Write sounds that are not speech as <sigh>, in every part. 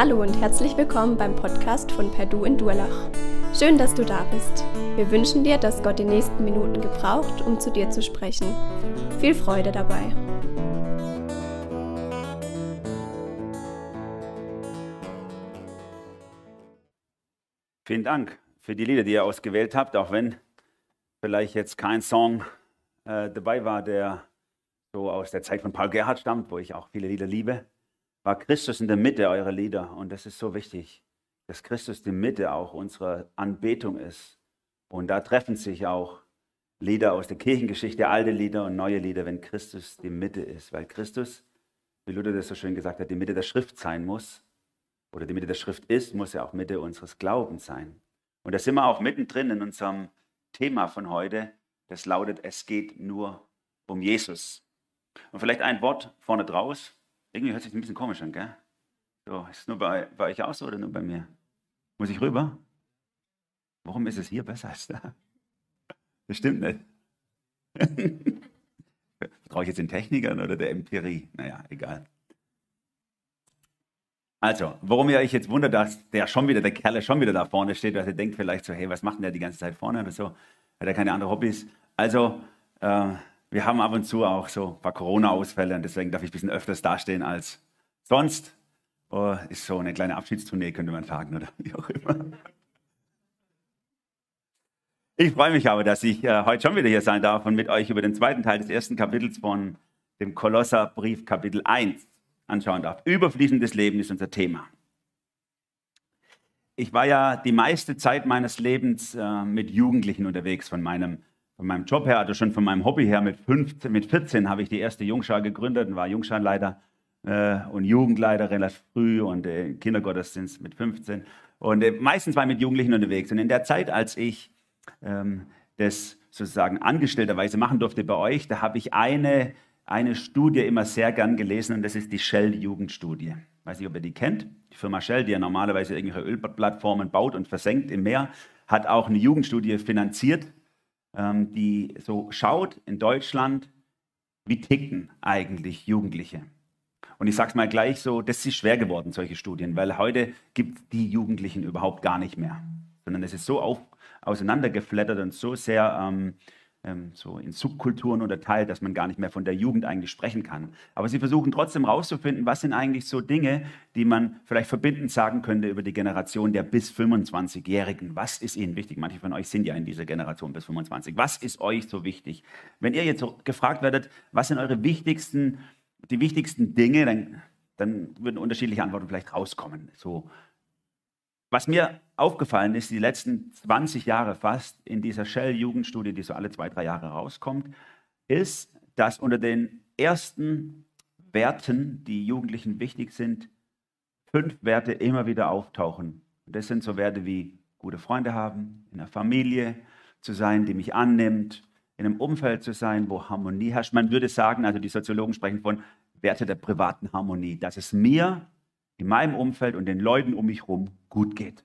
Hallo und herzlich willkommen beim Podcast von Perdu in Durlach. Schön, dass du da bist. Wir wünschen dir, dass Gott die nächsten Minuten gebraucht, um zu dir zu sprechen. Viel Freude dabei. Vielen Dank für die Lieder, die ihr ausgewählt habt, auch wenn vielleicht jetzt kein Song äh, dabei war, der so aus der Zeit von Paul Gerhardt stammt, wo ich auch viele Lieder liebe war Christus in der Mitte eurer Lieder. Und das ist so wichtig, dass Christus die Mitte auch unserer Anbetung ist. Und da treffen sich auch Lieder aus der Kirchengeschichte, alte Lieder und neue Lieder, wenn Christus die Mitte ist. Weil Christus, wie Luther das so schön gesagt hat, die Mitte der Schrift sein muss. Oder die Mitte der Schrift ist, muss ja auch Mitte unseres Glaubens sein. Und da sind wir auch mittendrin in unserem Thema von heute. Das lautet, es geht nur um Jesus. Und vielleicht ein Wort vorne draus. Irgendwie hört sich ein bisschen komisch an, gell? So, ist es nur bei, bei euch auch so oder nur bei mir? Muss ich rüber? Warum ist es hier besser als da? Das stimmt nicht. <laughs> Vertraue ich jetzt den Technikern oder der Empirie? Naja, egal. Also, warum ihr euch jetzt wundert, dass der schon wieder, der Kerl schon wieder da vorne steht, dass ihr denkt vielleicht so, hey, was macht denn der die ganze Zeit vorne oder so? Hat er keine anderen Hobbys? Also, äh, wir haben ab und zu auch so ein paar Corona-Ausfälle und deswegen darf ich ein bisschen öfters dastehen als sonst. Oh, ist so eine kleine Abschiedstournee, könnte man sagen, oder wie auch immer. Ich freue mich aber, dass ich äh, heute schon wieder hier sein darf und mit euch über den zweiten Teil des ersten Kapitels von dem Kolosserbrief Kapitel 1 anschauen darf. Überfließendes Leben ist unser Thema. Ich war ja die meiste Zeit meines Lebens äh, mit Jugendlichen unterwegs von meinem von meinem Job her, also schon von meinem Hobby her, mit, 15, mit 14 habe ich die erste Jungschar gegründet und war Jungscharleiter äh, und Jugendleiter relativ früh und äh, Kindergottesdienst mit 15. Und äh, meistens war ich mit Jugendlichen unterwegs. Und in der Zeit, als ich ähm, das sozusagen angestellterweise machen durfte bei euch, da habe ich eine, eine Studie immer sehr gern gelesen und das ist die Shell-Jugendstudie. Weiß nicht, ob ihr die kennt. Die Firma Shell, die ja normalerweise irgendwelche Ölplattformen baut und versenkt im Meer, hat auch eine Jugendstudie finanziert ähm, die so schaut in Deutschland, wie ticken eigentlich Jugendliche. Und ich sage es mal gleich so, das ist schwer geworden, solche Studien, weil heute gibt es die Jugendlichen überhaupt gar nicht mehr, sondern es ist so auf, auseinandergeflattert und so sehr ähm, ähm, so in Subkulturen unterteilt, dass man gar nicht mehr von der Jugend eigentlich sprechen kann. Aber sie versuchen trotzdem herauszufinden, was sind eigentlich so Dinge, die man vielleicht verbindend sagen könnte über die Generation der bis 25-Jährigen. Was ist ihnen wichtig? Manche von euch sind ja in dieser Generation bis 25. Was ist euch so wichtig? Wenn ihr jetzt gefragt werdet, was sind eure wichtigsten, die wichtigsten Dinge, dann, dann würden unterschiedliche Antworten vielleicht rauskommen. So was mir aufgefallen ist, die letzten 20 Jahre fast in dieser Shell-Jugendstudie, die so alle zwei, drei Jahre rauskommt, ist, dass unter den ersten Werten, die Jugendlichen wichtig sind, fünf Werte immer wieder auftauchen. Das sind so Werte wie gute Freunde haben, in einer Familie zu sein, die mich annimmt, in einem Umfeld zu sein, wo Harmonie herrscht. Man würde sagen, also die Soziologen sprechen von Werte der privaten Harmonie, dass es mir in meinem Umfeld und den Leuten um mich herum gut geht.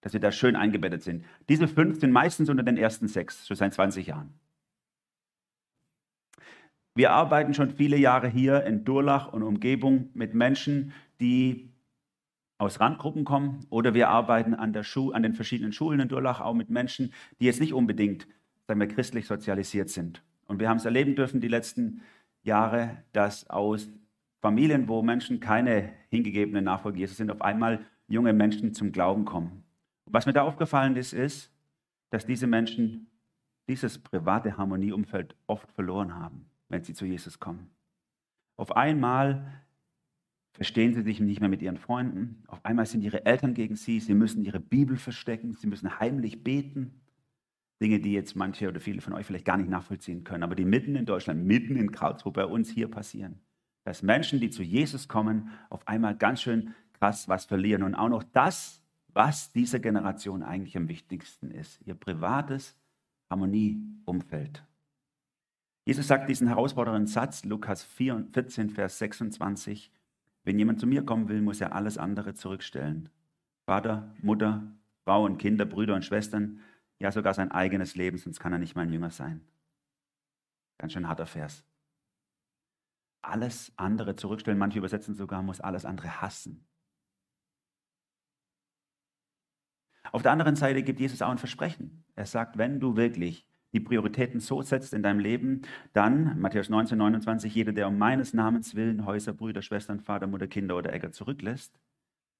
Dass wir da schön eingebettet sind. Diese fünf sind meistens unter den ersten sechs, schon seit 20 Jahren. Wir arbeiten schon viele Jahre hier in Durlach und Umgebung mit Menschen, die aus Randgruppen kommen oder wir arbeiten an, der Schu an den verschiedenen Schulen in Durlach auch mit Menschen, die jetzt nicht unbedingt sagen wir, christlich sozialisiert sind. Und wir haben es erleben dürfen die letzten Jahre, dass aus Familien, wo Menschen keine hingegebenen Nachfolger Jesus sind, auf einmal junge Menschen zum Glauben kommen. Was mir da aufgefallen ist, ist, dass diese Menschen dieses private Harmonieumfeld oft verloren haben, wenn sie zu Jesus kommen. Auf einmal verstehen sie sich nicht mehr mit ihren Freunden. Auf einmal sind ihre Eltern gegen sie. Sie müssen ihre Bibel verstecken. Sie müssen heimlich beten. Dinge, die jetzt manche oder viele von euch vielleicht gar nicht nachvollziehen können, aber die mitten in Deutschland, mitten in Karlsruhe bei uns hier passieren dass Menschen, die zu Jesus kommen, auf einmal ganz schön krass was verlieren und auch noch das, was dieser Generation eigentlich am wichtigsten ist, ihr privates Harmonieumfeld. Jesus sagt diesen herausfordernden Satz, Lukas 14, Vers 26, wenn jemand zu mir kommen will, muss er alles andere zurückstellen. Vater, Mutter, Frau und Kinder, Brüder und Schwestern, ja sogar sein eigenes Leben, sonst kann er nicht mein Jünger sein. Ganz schön harter Vers alles andere zurückstellen. Manche übersetzen sogar, muss alles andere hassen. Auf der anderen Seite gibt Jesus auch ein Versprechen. Er sagt, wenn du wirklich die Prioritäten so setzt in deinem Leben, dann, Matthäus 19, 29, jeder, der um meines Namens willen Häuser, Brüder, Schwestern, Vater, Mutter, Kinder oder Äcker zurücklässt,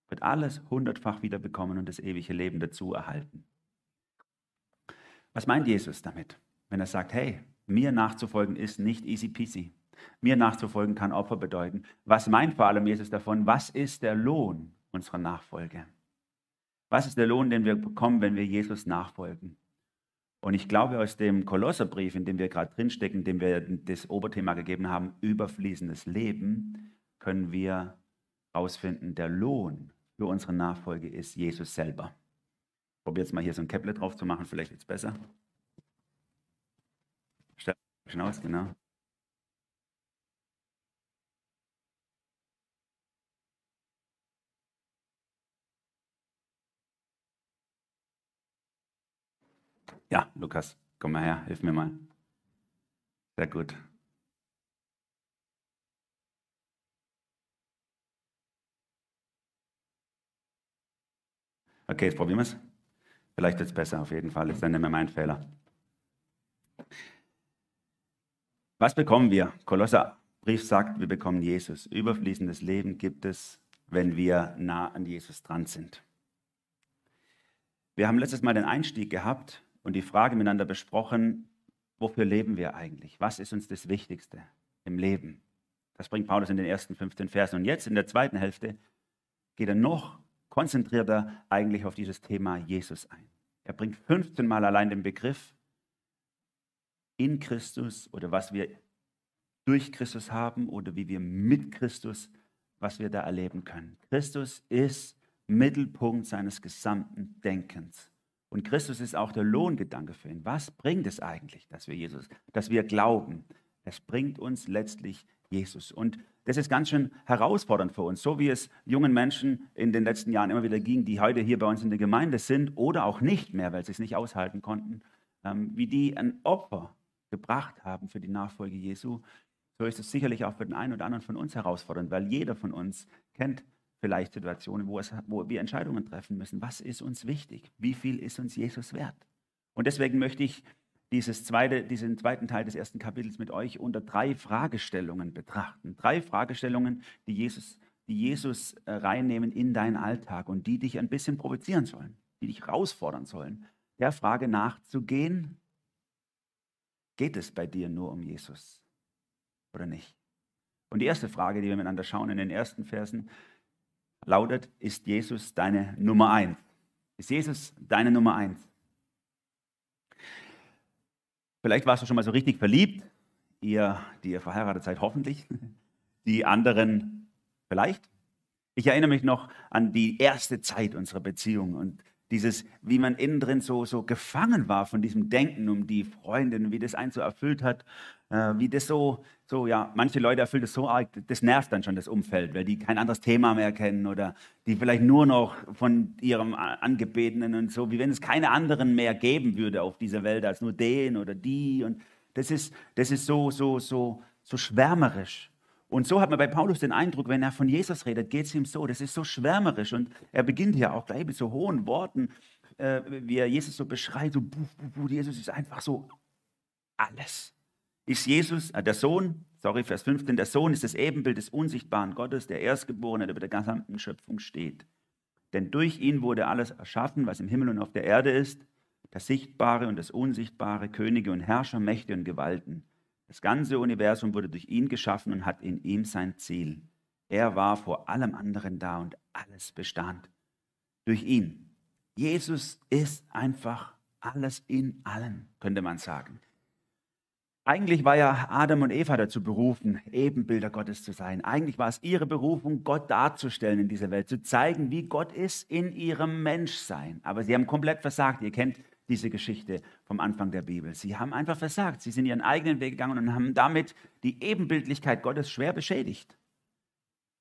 wird alles hundertfach wiederbekommen und das ewige Leben dazu erhalten. Was meint Jesus damit, wenn er sagt, hey, mir nachzufolgen ist nicht easy peasy. Mir nachzufolgen kann Opfer bedeuten. Was meint vor allem Jesus davon? Was ist der Lohn unserer Nachfolge? Was ist der Lohn, den wir bekommen, wenn wir Jesus nachfolgen? Und ich glaube, aus dem Kolosserbrief, in dem wir gerade drinstecken, dem wir das Oberthema gegeben haben, überfließendes Leben, können wir herausfinden, der Lohn für unsere Nachfolge ist Jesus selber. Ich probiere jetzt mal hier so ein Käpple drauf zu machen, vielleicht es besser. Aus, genau. Ja, Lukas, komm mal her, hilf mir mal. Sehr gut. Okay, jetzt probieren wir es. Vielleicht wird es besser, auf jeden Fall. Ist dann nicht mehr mein Fehler. Was bekommen wir? Kolosserbrief sagt, wir bekommen Jesus. Überfließendes Leben gibt es, wenn wir nah an Jesus dran sind. Wir haben letztes Mal den Einstieg gehabt und die Frage miteinander besprochen, wofür leben wir eigentlich? Was ist uns das Wichtigste im Leben? Das bringt Paulus in den ersten 15 Versen. Und jetzt in der zweiten Hälfte geht er noch konzentrierter eigentlich auf dieses Thema Jesus ein. Er bringt 15 Mal allein den Begriff in Christus oder was wir durch Christus haben oder wie wir mit Christus, was wir da erleben können. Christus ist Mittelpunkt seines gesamten Denkens. Und Christus ist auch der Lohngedanke für ihn. Was bringt es eigentlich, dass wir Jesus, dass wir glauben? Es bringt uns letztlich Jesus. Und das ist ganz schön herausfordernd für uns, so wie es jungen Menschen in den letzten Jahren immer wieder ging, die heute hier bei uns in der Gemeinde sind oder auch nicht mehr, weil sie es nicht aushalten konnten, ähm, wie die ein Opfer gebracht haben für die Nachfolge Jesu. So ist es sicherlich auch für den einen oder anderen von uns herausfordernd, weil jeder von uns kennt vielleicht Situationen, wo, es, wo wir Entscheidungen treffen müssen. Was ist uns wichtig? Wie viel ist uns Jesus wert? Und deswegen möchte ich dieses zweite, diesen zweiten Teil des ersten Kapitels mit euch unter drei Fragestellungen betrachten. Drei Fragestellungen, die Jesus, die Jesus äh, reinnehmen in deinen Alltag und die dich ein bisschen provozieren sollen, die dich herausfordern sollen, der Frage nachzugehen, geht es bei dir nur um Jesus oder nicht? Und die erste Frage, die wir miteinander schauen in den ersten Versen, lautet, ist Jesus deine Nummer eins? Ist Jesus deine Nummer eins? Vielleicht warst du schon mal so richtig verliebt, ihr, die ihr verheiratet seid, hoffentlich. Die anderen vielleicht. Ich erinnere mich noch an die erste Zeit unserer Beziehung und dieses, wie man innen drin so, so gefangen war von diesem Denken um die Freundin, wie das einen so erfüllt hat, äh, wie das so, so, ja, manche Leute erfüllt es so arg, das nervt dann schon das Umfeld, weil die kein anderes Thema mehr kennen oder die vielleicht nur noch von ihrem Angebetenen und so, wie wenn es keine anderen mehr geben würde auf dieser Welt als nur den oder die und das ist, das ist so, so, so, so schwärmerisch. Und so hat man bei Paulus den Eindruck, wenn er von Jesus redet, geht es ihm so. Das ist so schwärmerisch. Und er beginnt ja auch gleich mit so hohen Worten, äh, wie er Jesus so beschreibt. So, buh, buh, buh, Jesus ist einfach so alles. Ist Jesus, äh, der Sohn, sorry, Vers 15, der Sohn ist das Ebenbild des unsichtbaren Gottes, der Erstgeborene, der über der gesamten Schöpfung steht. Denn durch ihn wurde alles erschaffen, was im Himmel und auf der Erde ist, das Sichtbare und das Unsichtbare, Könige und Herrscher, Mächte und Gewalten das ganze Universum wurde durch ihn geschaffen und hat in ihm sein Ziel. Er war vor allem anderen da und alles bestand durch ihn. Jesus ist einfach alles in allen, könnte man sagen. Eigentlich war ja Adam und Eva dazu berufen, Ebenbilder Gottes zu sein. Eigentlich war es ihre Berufung, Gott darzustellen in dieser Welt, zu zeigen, wie Gott ist in ihrem Menschsein. Aber sie haben komplett versagt. Ihr kennt diese Geschichte vom Anfang der Bibel. Sie haben einfach versagt. Sie sind ihren eigenen Weg gegangen und haben damit die Ebenbildlichkeit Gottes schwer beschädigt.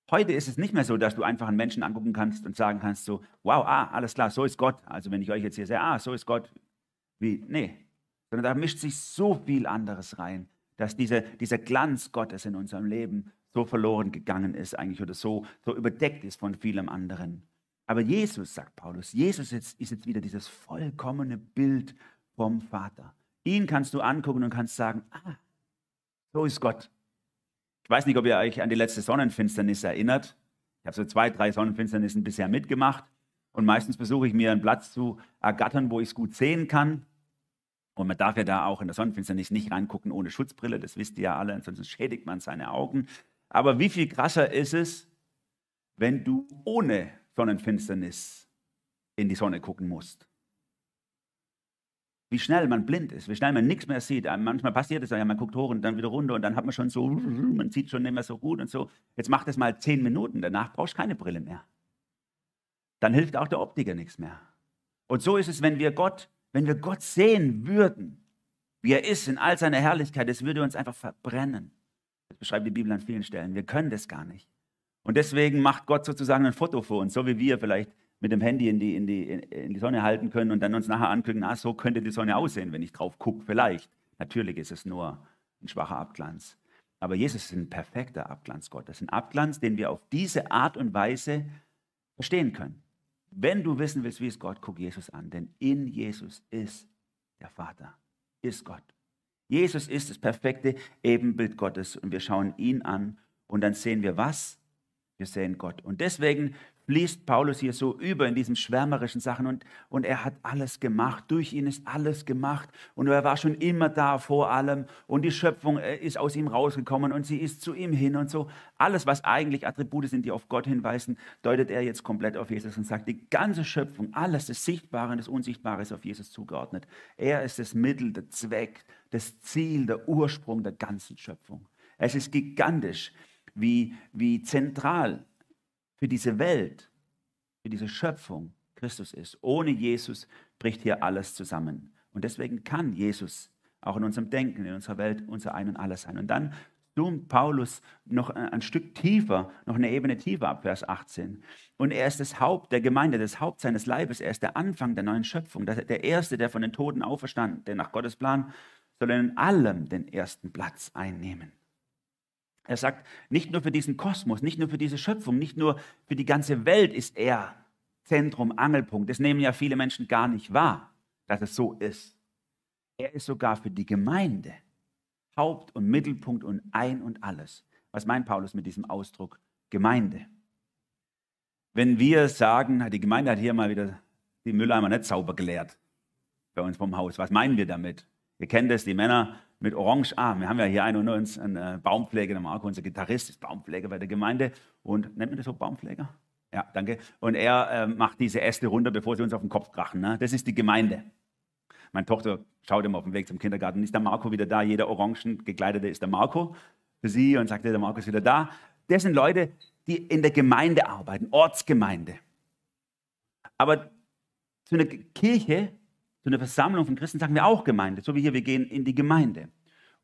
Heute ist es nicht mehr so, dass du einfach einen Menschen angucken kannst und sagen kannst so, wow, ah, alles klar, so ist Gott. Also wenn ich euch jetzt hier sehe, ah, so ist Gott. Wie, nee. Sondern da mischt sich so viel anderes rein, dass diese, dieser Glanz Gottes in unserem Leben so verloren gegangen ist eigentlich oder so, so überdeckt ist von vielem anderen. Aber Jesus, sagt Paulus, Jesus ist, ist jetzt wieder dieses vollkommene Bild vom Vater. Ihn kannst du angucken und kannst sagen, ah, so ist Gott. Ich weiß nicht, ob ihr euch an die letzte Sonnenfinsternis erinnert. Ich habe so zwei, drei Sonnenfinsternissen bisher mitgemacht. Und meistens versuche ich mir einen Platz zu ergattern, wo ich es gut sehen kann. Und man darf ja da auch in der Sonnenfinsternis nicht reingucken ohne Schutzbrille, das wisst ihr ja alle, ansonsten schädigt man seine Augen. Aber wie viel krasser ist es, wenn du ohne Sonnenfinsternis in die Sonne gucken musst? wie schnell man blind ist, wie schnell man nichts mehr sieht. Manchmal passiert es ja, man guckt hoch und dann wieder runter und dann hat man schon so, man sieht schon nicht mehr so gut und so. Jetzt mach das mal zehn Minuten, danach brauchst du keine Brille mehr. Dann hilft auch der Optiker nichts mehr. Und so ist es, wenn wir Gott, wenn wir Gott sehen würden, wie er ist in all seiner Herrlichkeit, es würde uns einfach verbrennen. Das beschreibt die Bibel an vielen Stellen. Wir können das gar nicht. Und deswegen macht Gott sozusagen ein Foto vor uns, so wie wir vielleicht mit dem Handy in die, in die, in die Sonne halten können und dann uns nachher angucken, ah, so könnte die Sonne aussehen, wenn ich drauf gucke. Vielleicht. Natürlich ist es nur ein schwacher Abglanz. Aber Jesus ist ein perfekter Abglanz Gottes. Ein Abglanz, den wir auf diese Art und Weise verstehen können. Wenn du wissen willst, wie es Gott, guck Jesus an. Denn in Jesus ist der Vater, ist Gott. Jesus ist das perfekte Ebenbild Gottes und wir schauen ihn an und dann sehen wir was? Wir sehen Gott. Und deswegen liest Paulus hier so über in diesen schwärmerischen Sachen und, und er hat alles gemacht. Durch ihn ist alles gemacht und er war schon immer da vor allem und die Schöpfung äh, ist aus ihm rausgekommen und sie ist zu ihm hin und so. Alles, was eigentlich Attribute sind, die auf Gott hinweisen, deutet er jetzt komplett auf Jesus und sagt, die ganze Schöpfung, alles, das Sichtbare und das Unsichtbare ist auf Jesus zugeordnet. Er ist das Mittel, der Zweck, das Ziel, der Ursprung der ganzen Schöpfung. Es ist gigantisch, wie, wie zentral für diese Welt, für diese Schöpfung Christus ist. Ohne Jesus bricht hier alles zusammen. Und deswegen kann Jesus auch in unserem Denken, in unserer Welt unser Ein und Alles sein. Und dann zoomt Paulus noch ein Stück tiefer, noch eine Ebene tiefer ab, Vers 18. Und er ist das Haupt der Gemeinde, das Haupt seines Leibes. Er ist der Anfang der neuen Schöpfung, der Erste, der von den Toten auferstanden, der nach Gottes Plan soll in allem den ersten Platz einnehmen. Er sagt, nicht nur für diesen Kosmos, nicht nur für diese Schöpfung, nicht nur für die ganze Welt ist er Zentrum, Angelpunkt. Das nehmen ja viele Menschen gar nicht wahr, dass es so ist. Er ist sogar für die Gemeinde Haupt und Mittelpunkt und ein und alles. Was meint Paulus mit diesem Ausdruck Gemeinde? Wenn wir sagen, die Gemeinde hat hier mal wieder die Mülleimer nicht sauber geleert bei uns vom Haus, was meinen wir damit? Ihr kennt es, die Männer mit Orange. Ah, wir haben ja hier einen unter uns, einen äh, Baumpfleger, der Marco, unser Gitarrist, ist Baumpfleger bei der Gemeinde. Und nennt man das so Baumpfleger? Ja, danke. Und er äh, macht diese Äste runter, bevor sie uns auf den Kopf krachen. Ne? Das ist die Gemeinde. Meine Tochter schaut immer auf dem Weg zum Kindergarten, ist der Marco wieder da? Jeder orangen gekleidete ist der Marco für sie und sagt, der Marco ist wieder da. Das sind Leute, die in der Gemeinde arbeiten, Ortsgemeinde. Aber zu einer Kirche zu einer Versammlung von Christen sagen wir auch Gemeinde, so wie hier, wir gehen in die Gemeinde.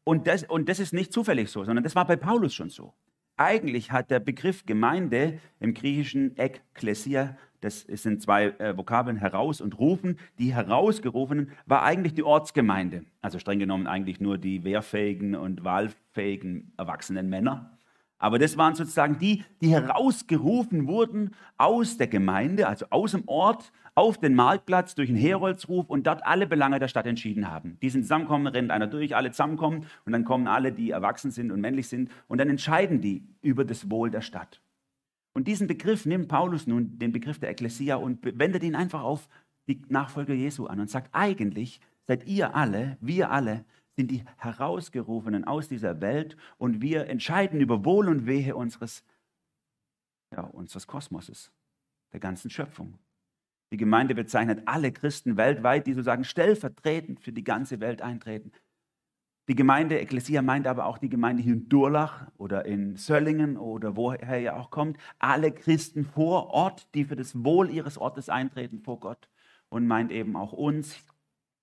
Und das, und das ist nicht zufällig so, sondern das war bei Paulus schon so. Eigentlich hat der Begriff Gemeinde im griechischen Ekklesia, das sind zwei äh, Vokabeln, heraus und rufen, die herausgerufenen war eigentlich die Ortsgemeinde. Also streng genommen eigentlich nur die wehrfähigen und wahlfähigen erwachsenen Männer. Aber das waren sozusagen die, die herausgerufen wurden aus der Gemeinde, also aus dem Ort, auf den Marktplatz durch einen Heroldsruf und dort alle Belange der Stadt entschieden haben. Die sind zusammenkommen, rennt einer durch, alle zusammenkommen und dann kommen alle, die erwachsen sind und männlich sind und dann entscheiden die über das Wohl der Stadt. Und diesen Begriff nimmt Paulus nun, den Begriff der Ekklesia, und wendet ihn einfach auf die Nachfolger Jesu an und sagt, eigentlich seid ihr alle, wir alle, sind die Herausgerufenen aus dieser Welt und wir entscheiden über Wohl und Wehe unseres, ja, unseres Kosmoses, der ganzen Schöpfung. Die Gemeinde bezeichnet alle Christen weltweit, die sozusagen stellvertretend für die ganze Welt eintreten. Die Gemeinde Ekklesia meint aber auch die Gemeinde hier in Durlach oder in Söllingen oder woher ihr auch kommt. Alle Christen vor Ort, die für das Wohl ihres Ortes eintreten vor Gott. Und meint eben auch uns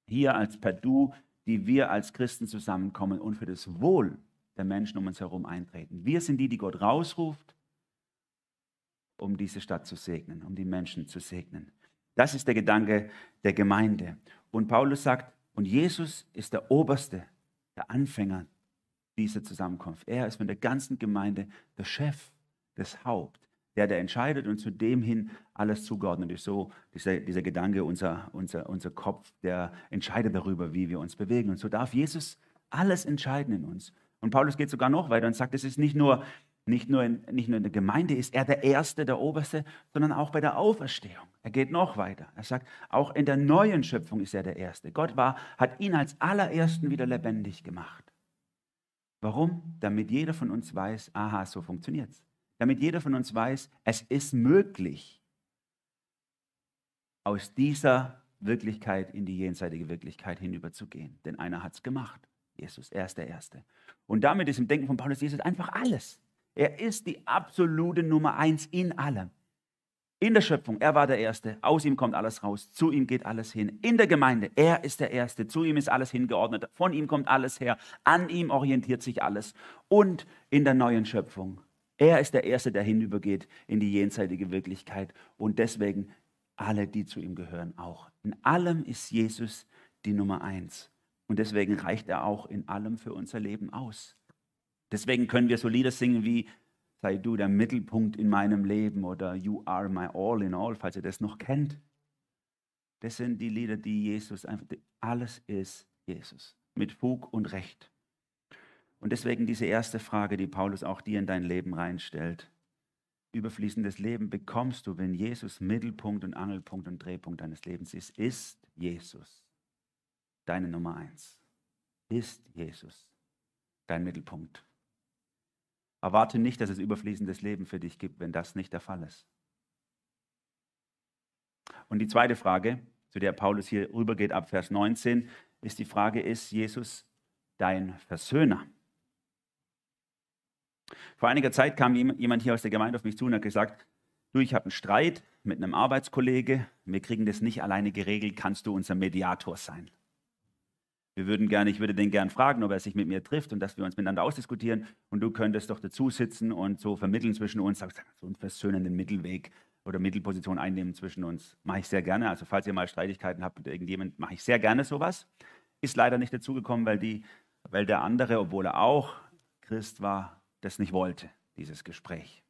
hier als Perdu, die wir als Christen zusammenkommen und für das Wohl der Menschen um uns herum eintreten. Wir sind die, die Gott rausruft, um diese Stadt zu segnen, um die Menschen zu segnen. Das ist der Gedanke der Gemeinde. Und Paulus sagt, und Jesus ist der Oberste, der Anfänger dieser Zusammenkunft. Er ist von der ganzen Gemeinde der Chef, das Haupt, der, der entscheidet und zu dem hin alles zugeordnet ist. So dieser, dieser Gedanke, unser, unser, unser Kopf, der entscheidet darüber, wie wir uns bewegen. Und so darf Jesus alles entscheiden in uns. Und Paulus geht sogar noch weiter und sagt, es ist nicht nur, nicht nur, in, nicht nur in der Gemeinde ist er der Erste, der Oberste, sondern auch bei der Auferstehung. Er geht noch weiter. Er sagt, auch in der neuen Schöpfung ist er der Erste. Gott war, hat ihn als allerersten wieder lebendig gemacht. Warum? Damit jeder von uns weiß, aha, so funktioniert es damit jeder von uns weiß, es ist möglich, aus dieser Wirklichkeit in die jenseitige Wirklichkeit hinüberzugehen. Denn einer hat es gemacht. Jesus, er ist der Erste. Und damit ist im Denken von Paulus Jesus einfach alles. Er ist die absolute Nummer eins in allem. In der Schöpfung, er war der Erste, aus ihm kommt alles raus, zu ihm geht alles hin. In der Gemeinde, er ist der Erste, zu ihm ist alles hingeordnet, von ihm kommt alles her, an ihm orientiert sich alles. Und in der neuen Schöpfung, er ist der Erste, der hinübergeht in die jenseitige Wirklichkeit und deswegen alle, die zu ihm gehören, auch. In allem ist Jesus die Nummer eins und deswegen reicht er auch in allem für unser Leben aus. Deswegen können wir so Lieder singen wie Sei du der Mittelpunkt in meinem Leben oder You are my all in all, falls ihr das noch kennt. Das sind die Lieder, die Jesus einfach, alles ist Jesus mit Fug und Recht. Und deswegen diese erste Frage, die Paulus auch dir in dein Leben reinstellt. Überfließendes Leben bekommst du, wenn Jesus Mittelpunkt und Angelpunkt und Drehpunkt deines Lebens ist. Ist Jesus deine Nummer eins? Ist Jesus dein Mittelpunkt? Erwarte nicht, dass es überfließendes Leben für dich gibt, wenn das nicht der Fall ist. Und die zweite Frage, zu der Paulus hier rübergeht ab Vers 19, ist die Frage, ist Jesus dein Versöhner? Vor einiger Zeit kam jemand hier aus der Gemeinde auf mich zu und hat gesagt, du, ich habe einen Streit mit einem Arbeitskollege, wir kriegen das nicht alleine geregelt, kannst du unser Mediator sein? Wir würden gerne, ich würde den gern fragen, ob er sich mit mir trifft und dass wir uns miteinander ausdiskutieren und du könntest doch dazu sitzen und so vermitteln zwischen uns, so einen versöhnenden Mittelweg oder Mittelposition einnehmen zwischen uns. Mache ich sehr gerne. Also falls ihr mal Streitigkeiten habt mit irgendjemandem, mache ich sehr gerne sowas. Ist leider nicht dazugekommen, weil, weil der andere, obwohl er auch Christ war, das nicht wollte, dieses Gespräch.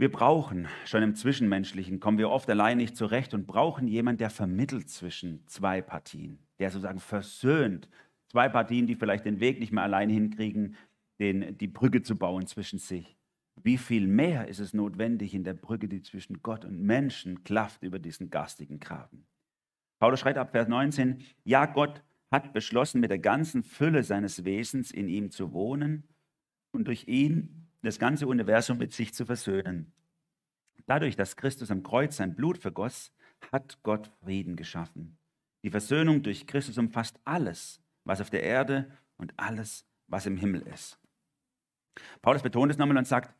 Wir brauchen, schon im Zwischenmenschlichen kommen wir oft allein nicht zurecht und brauchen jemanden, der vermittelt zwischen zwei Partien, der sozusagen versöhnt. Zwei Partien, die vielleicht den Weg nicht mehr allein hinkriegen, den, die Brücke zu bauen zwischen sich. Wie viel mehr ist es notwendig in der Brücke, die zwischen Gott und Menschen klafft über diesen garstigen Graben? Paulus schreibt ab Vers 19, ja, Gott hat beschlossen, mit der ganzen Fülle seines Wesens in ihm zu wohnen und durch ihn das ganze Universum mit sich zu versöhnen. Dadurch, dass Christus am Kreuz sein Blut vergoss, hat Gott Frieden geschaffen. Die Versöhnung durch Christus umfasst alles, was auf der Erde und alles, was im Himmel ist. Paulus betont es nochmal und sagt,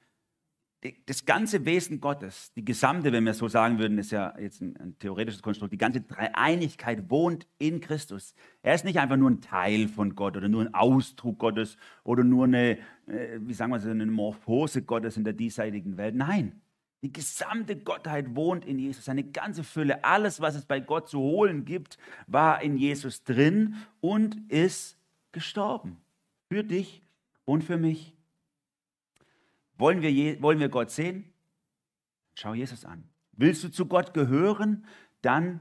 das ganze Wesen Gottes, die gesamte, wenn wir so sagen würden, ist ja jetzt ein, ein, theoretisches Konstrukt, die ganze Dreieinigkeit wohnt in Christus. Er ist nicht einfach nur ein Teil von Gott oder nur ein Ausdruck Gottes oder nur eine, äh, wie sagen wir so, eine Morphose Gottes in der diesseitigen Welt. Nein, die gesamte Gottheit wohnt in Jesus, seine ganze Fülle, alles, was es bei Gott zu holen gibt, war in Jesus drin und ist gestorben. Für dich und für mich. Wollen wir, wollen wir Gott sehen? Schau Jesus an. Willst du zu Gott gehören? Dann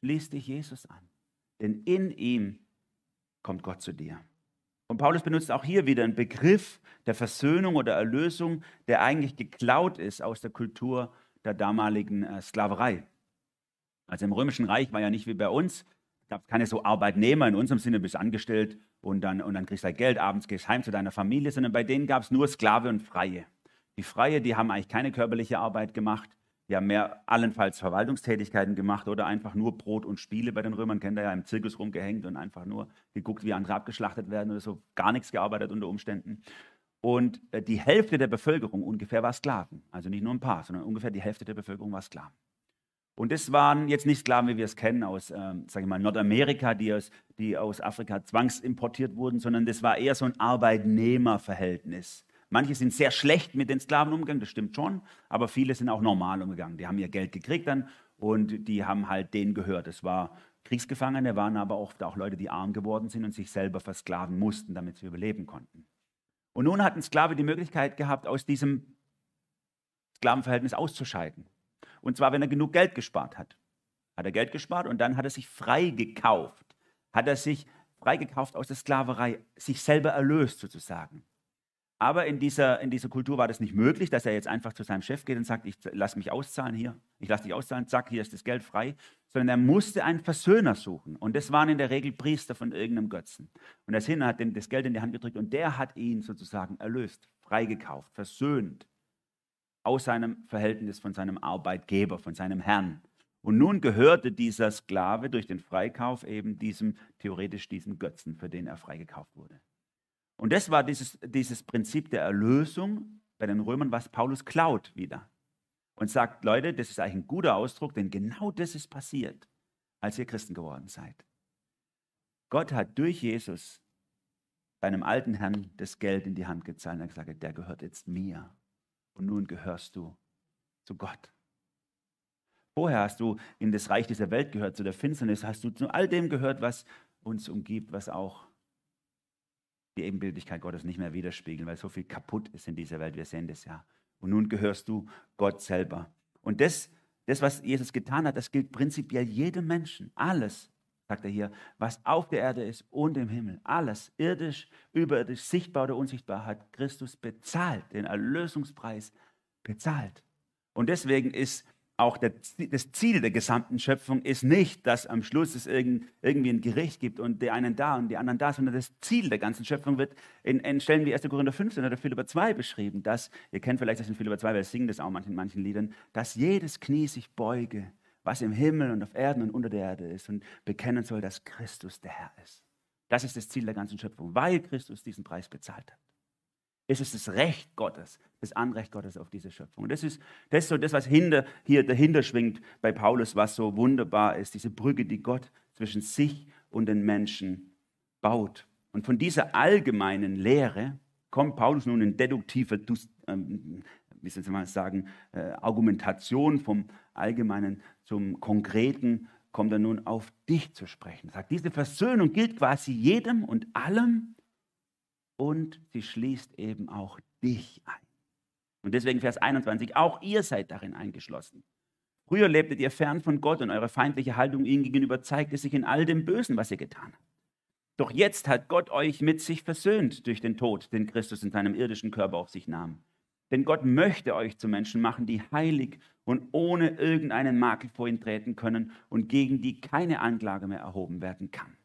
schließ dich Jesus an. Denn in ihm kommt Gott zu dir. Und Paulus benutzt auch hier wieder einen Begriff der Versöhnung oder Erlösung, der eigentlich geklaut ist aus der Kultur der damaligen äh, Sklaverei. Also im Römischen Reich war ja nicht wie bei uns, gab es keine so Arbeitnehmer in unserem Sinne, bist angestellt und dann, und dann kriegst du halt Geld, abends gehst heim zu deiner Familie, sondern bei denen gab es nur Sklave und Freie. Die Freie, die haben eigentlich keine körperliche Arbeit gemacht. Die haben mehr allenfalls Verwaltungstätigkeiten gemacht oder einfach nur Brot und Spiele bei den Römern. Kennt ihr ja im Zirkus rumgehängt und einfach nur geguckt, wie andere abgeschlachtet werden oder so. Gar nichts gearbeitet unter Umständen. Und äh, die Hälfte der Bevölkerung ungefähr war Sklaven. Also nicht nur ein paar, sondern ungefähr die Hälfte der Bevölkerung war Sklaven. Und das waren jetzt nicht Sklaven, wie wir es kennen aus, ähm, sage ich mal, Nordamerika, die aus, die aus Afrika zwangsimportiert wurden, sondern das war eher so ein Arbeitnehmerverhältnis. Manche sind sehr schlecht mit den Sklaven umgegangen, das stimmt schon, aber viele sind auch normal umgegangen. Die haben ihr Geld gekriegt dann und die haben halt denen gehört. Es war Kriegsgefangene, waren aber oft auch Leute, die arm geworden sind und sich selber versklaven mussten, damit sie überleben konnten. Und nun hat ein Sklave die Möglichkeit gehabt, aus diesem Sklavenverhältnis auszuscheiden. Und zwar, wenn er genug Geld gespart hat. Hat er Geld gespart und dann hat er sich freigekauft. Hat er sich freigekauft aus der Sklaverei, sich selber erlöst sozusagen. Aber in dieser, in dieser Kultur war das nicht möglich, dass er jetzt einfach zu seinem Chef geht und sagt, ich lasse mich auszahlen hier, ich lasse dich auszahlen, zack, hier ist das Geld frei, sondern er musste einen Versöhner suchen. Und das waren in der Regel Priester von irgendeinem Götzen. Und der Sinner hat ihm das Geld in die Hand gedrückt und der hat ihn sozusagen erlöst, freigekauft, versöhnt aus seinem Verhältnis von seinem Arbeitgeber, von seinem Herrn. Und nun gehörte dieser Sklave durch den Freikauf eben diesem, theoretisch diesem Götzen, für den er freigekauft wurde. Und das war dieses, dieses Prinzip der Erlösung bei den Römern, was Paulus klaut wieder. Und sagt, Leute, das ist eigentlich ein guter Ausdruck, denn genau das ist passiert, als ihr Christen geworden seid. Gott hat durch Jesus deinem alten Herrn das Geld in die Hand gezahlt und hat gesagt, der gehört jetzt mir. Und nun gehörst du zu Gott. Vorher hast du in das Reich dieser Welt gehört, zu der Finsternis, hast du zu all dem gehört, was uns umgibt, was auch die Ebenbildlichkeit Gottes nicht mehr widerspiegeln, weil so viel kaputt ist in dieser Welt. Wir sehen das ja. Und nun gehörst du Gott selber. Und das, das, was Jesus getan hat, das gilt prinzipiell jedem Menschen. Alles, sagt er hier, was auf der Erde ist und im Himmel. Alles, irdisch, überirdisch, sichtbar oder unsichtbar, hat Christus bezahlt, den Erlösungspreis bezahlt. Und deswegen ist auch der, das Ziel der gesamten Schöpfung ist nicht, dass am Schluss es irgend, irgendwie ein Gericht gibt und die einen da und die anderen da, sondern das Ziel der ganzen Schöpfung wird in, in Stellen wie 1. Korinther 15 oder Philipper 2 beschrieben, dass, ihr kennt vielleicht das in Philipper 2, weil wir singen das auch in manchen Liedern, dass jedes Knie sich beuge, was im Himmel und auf Erden und unter der Erde ist und bekennen soll, dass Christus der Herr ist. Das ist das Ziel der ganzen Schöpfung, weil Christus diesen Preis bezahlt hat ist es das Recht Gottes, das Anrecht Gottes auf diese Schöpfung. Und das ist, das ist so das, was hinter, hier dahinter schwingt bei Paulus, was so wunderbar ist, diese Brücke, die Gott zwischen sich und den Menschen baut. Und von dieser allgemeinen Lehre kommt Paulus nun in deduktive, ähm, wie soll man sagen, äh, Argumentation vom Allgemeinen zum Konkreten, kommt er nun auf dich zu sprechen. Er sagt, diese Versöhnung gilt quasi jedem und allem, und sie schließt eben auch dich ein. Und deswegen Vers 21, auch ihr seid darin eingeschlossen. Früher lebtet ihr fern von Gott und eure feindliche Haltung ihm gegenüber zeigte sich in all dem Bösen, was ihr getan habt. Doch jetzt hat Gott euch mit sich versöhnt durch den Tod, den Christus in seinem irdischen Körper auf sich nahm. Denn Gott möchte euch zu Menschen machen, die heilig und ohne irgendeinen Makel vor ihn treten können und gegen die keine Anklage mehr erhoben werden kann.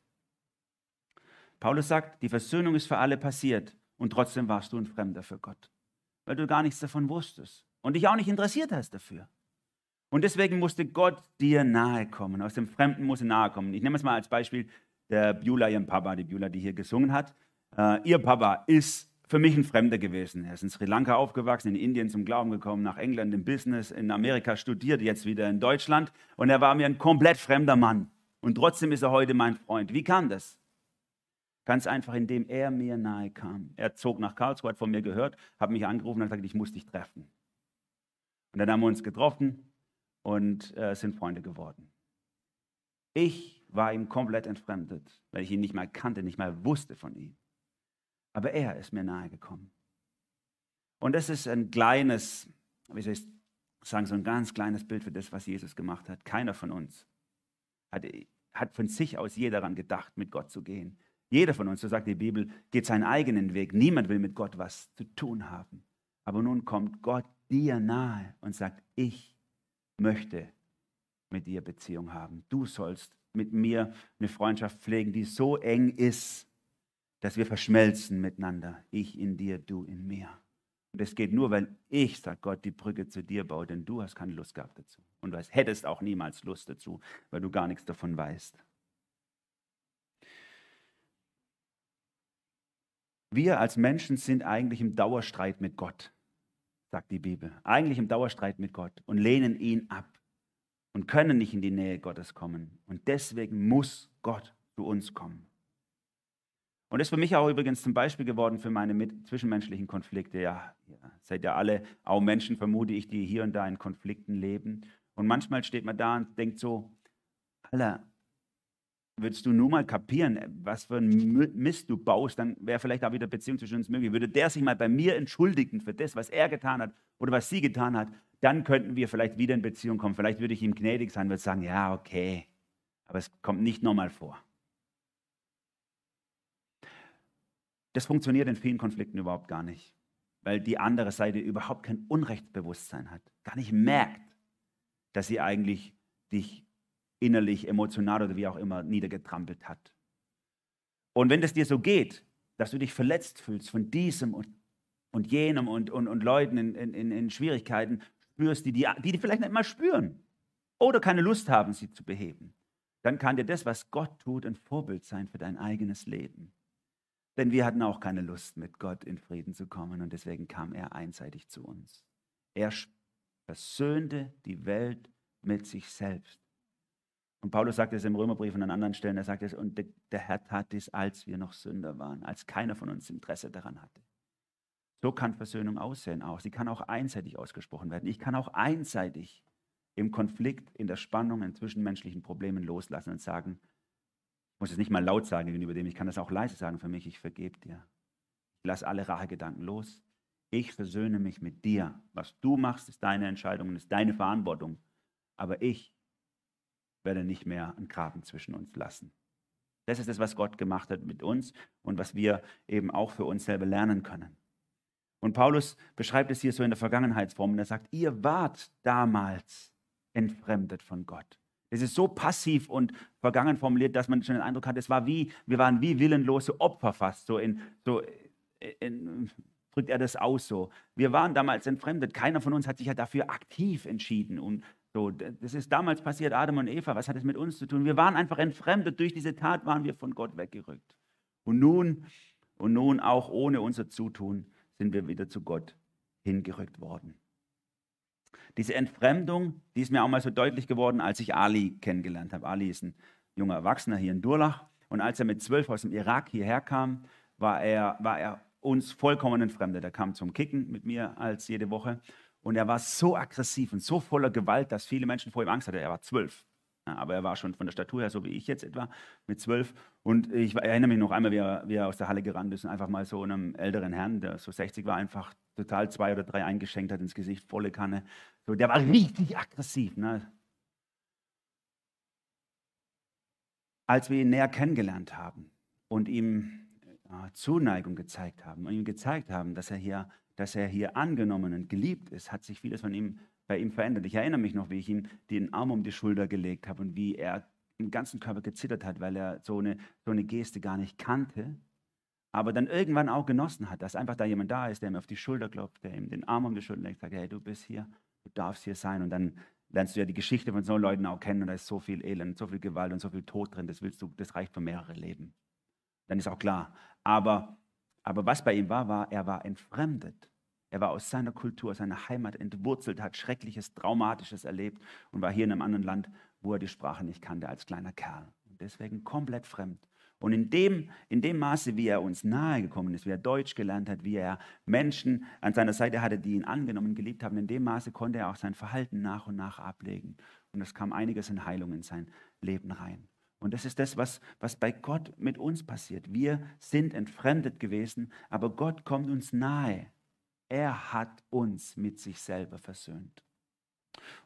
Paulus sagt, die Versöhnung ist für alle passiert und trotzdem warst du ein Fremder für Gott, weil du gar nichts davon wusstest und dich auch nicht interessiert hast dafür. Und deswegen musste Gott dir nahe kommen. Aus dem Fremden muss er nahe kommen. Ich nehme es mal als Beispiel der Beulah, ihren Papa, die Beulah, die hier gesungen hat. Äh, ihr Papa ist für mich ein Fremder gewesen. Er ist in Sri Lanka aufgewachsen, in Indien zum Glauben gekommen, nach England im Business, in Amerika studiert, jetzt wieder in Deutschland. Und er war mir ein komplett fremder Mann. Und trotzdem ist er heute mein Freund. Wie kam das? Ganz einfach, indem er mir nahe kam. Er zog nach Karlsruhe, hat von mir gehört, hat mich angerufen und gesagt, ich muss dich treffen. Und dann haben wir uns getroffen und äh, sind Freunde geworden. Ich war ihm komplett entfremdet, weil ich ihn nicht mal kannte, nicht mal wusste von ihm. Aber er ist mir nahe gekommen. Und das ist ein kleines, wie soll ich sagen, so ein ganz kleines Bild für das, was Jesus gemacht hat. Keiner von uns hat, hat von sich aus je daran gedacht, mit Gott zu gehen. Jeder von uns, so sagt die Bibel, geht seinen eigenen Weg. Niemand will mit Gott was zu tun haben. Aber nun kommt Gott dir nahe und sagt, ich möchte mit dir Beziehung haben. Du sollst mit mir eine Freundschaft pflegen, die so eng ist, dass wir verschmelzen miteinander. Ich in dir, du in mir. Und das geht nur, weil ich, sagt Gott, die Brücke zu dir baue, denn du hast keine Lust gehabt dazu. Und du hättest auch niemals Lust dazu, weil du gar nichts davon weißt. Wir als Menschen sind eigentlich im Dauerstreit mit Gott, sagt die Bibel. Eigentlich im Dauerstreit mit Gott und lehnen ihn ab und können nicht in die Nähe Gottes kommen. Und deswegen muss Gott zu uns kommen. Und das ist für mich auch übrigens zum Beispiel geworden für meine zwischenmenschlichen Konflikte. Ja, ihr seid ja alle auch Menschen, vermute ich, die hier und da in Konflikten leben. Und manchmal steht man da und denkt so, Alter, würdest du nur mal kapieren, was für ein Mist du baust, dann wäre vielleicht auch wieder Beziehung zwischen uns möglich. Würde der sich mal bei mir entschuldigen für das, was er getan hat oder was sie getan hat, dann könnten wir vielleicht wieder in Beziehung kommen. Vielleicht würde ich ihm gnädig sein, würde sagen, ja, okay, aber es kommt nicht nochmal vor. Das funktioniert in vielen Konflikten überhaupt gar nicht, weil die andere Seite überhaupt kein Unrechtsbewusstsein hat, gar nicht merkt, dass sie eigentlich dich innerlich, emotional oder wie auch immer niedergetrampelt hat. Und wenn es dir so geht, dass du dich verletzt fühlst von diesem und, und jenem und, und, und Leuten in, in, in Schwierigkeiten, spürst, die, die, die vielleicht nicht mal spüren oder keine Lust haben, sie zu beheben, dann kann dir das, was Gott tut, ein Vorbild sein für dein eigenes Leben. Denn wir hatten auch keine Lust, mit Gott in Frieden zu kommen und deswegen kam er einseitig zu uns. Er versöhnte die Welt mit sich selbst. Und Paulus sagt es im Römerbrief und an anderen Stellen, er sagt es, und der Herr tat dies, als wir noch Sünder waren, als keiner von uns Interesse daran hatte. So kann Versöhnung aussehen auch. Sie kann auch einseitig ausgesprochen werden. Ich kann auch einseitig im Konflikt, in der Spannung, in zwischenmenschlichen Problemen loslassen und sagen, ich muss es nicht mal laut sagen gegenüber dem, ich kann das auch leise sagen für mich, ich vergebe dir. Ich lasse alle Rachegedanken los. Ich versöhne mich mit dir. Was du machst, ist deine Entscheidung und ist deine Verantwortung. Aber ich werde nicht mehr einen Graben zwischen uns lassen. Das ist das, was Gott gemacht hat mit uns und was wir eben auch für uns selber lernen können. Und Paulus beschreibt es hier so in der Vergangenheitsform und er sagt, ihr wart damals entfremdet von Gott. Es ist so passiv und vergangen formuliert, dass man schon den Eindruck hat, es war wie, wir waren wie willenlose Opfer fast, so in, so in, drückt er das aus so. Wir waren damals entfremdet. Keiner von uns hat sich ja dafür aktiv entschieden und so, das ist damals passiert, Adam und Eva. Was hat es mit uns zu tun? Wir waren einfach entfremdet. Durch diese Tat waren wir von Gott weggerückt. Und nun, und nun auch ohne unser Zutun, sind wir wieder zu Gott hingerückt worden. Diese Entfremdung, die ist mir auch mal so deutlich geworden, als ich Ali kennengelernt habe. Ali ist ein junger Erwachsener hier in Durlach. Und als er mit zwölf aus dem Irak hierher kam, war er, war er uns vollkommen entfremdet. Er kam zum Kicken mit mir als jede Woche. Und er war so aggressiv und so voller Gewalt, dass viele Menschen vor ihm Angst hatten. Er war zwölf. Ja, aber er war schon von der Statur her so wie ich jetzt etwa mit zwölf. Und ich erinnere mich noch einmal, wie er, wie er aus der Halle gerannt ist und einfach mal so einem älteren Herrn, der so 60 war, einfach total zwei oder drei eingeschenkt hat ins Gesicht, volle Kanne. So, der war richtig aggressiv. Ne? Als wir ihn näher kennengelernt haben und ihm ja, Zuneigung gezeigt haben und ihm gezeigt haben, dass er hier dass er hier angenommen und geliebt ist, hat sich vieles von ihm bei ihm verändert. Ich erinnere mich noch, wie ich ihm den Arm um die Schulter gelegt habe und wie er im ganzen Körper gezittert hat, weil er so eine, so eine Geste gar nicht kannte, aber dann irgendwann auch genossen hat, dass einfach da jemand da ist, der ihm auf die Schulter klopft, der ihm den Arm um die Schulter legt, sagt, hey, du bist hier, du darfst hier sein. Und dann lernst du ja die Geschichte von so Leuten auch kennen und da ist so viel Elend, so viel Gewalt und so viel Tod drin, das willst du, das reicht für mehrere Leben. Dann ist auch klar. Aber aber was bei ihm war, war, er war entfremdet. Er war aus seiner Kultur, seiner Heimat entwurzelt, hat Schreckliches, Traumatisches erlebt und war hier in einem anderen Land, wo er die Sprache nicht kannte als kleiner Kerl. Und deswegen komplett fremd. Und in dem, in dem Maße, wie er uns nahegekommen ist, wie er Deutsch gelernt hat, wie er Menschen an seiner Seite hatte, die ihn angenommen, geliebt haben, in dem Maße konnte er auch sein Verhalten nach und nach ablegen. Und es kam einiges in Heilung in sein Leben rein. Und das ist das, was, was bei Gott mit uns passiert. Wir sind entfremdet gewesen, aber Gott kommt uns nahe. Er hat uns mit sich selber versöhnt.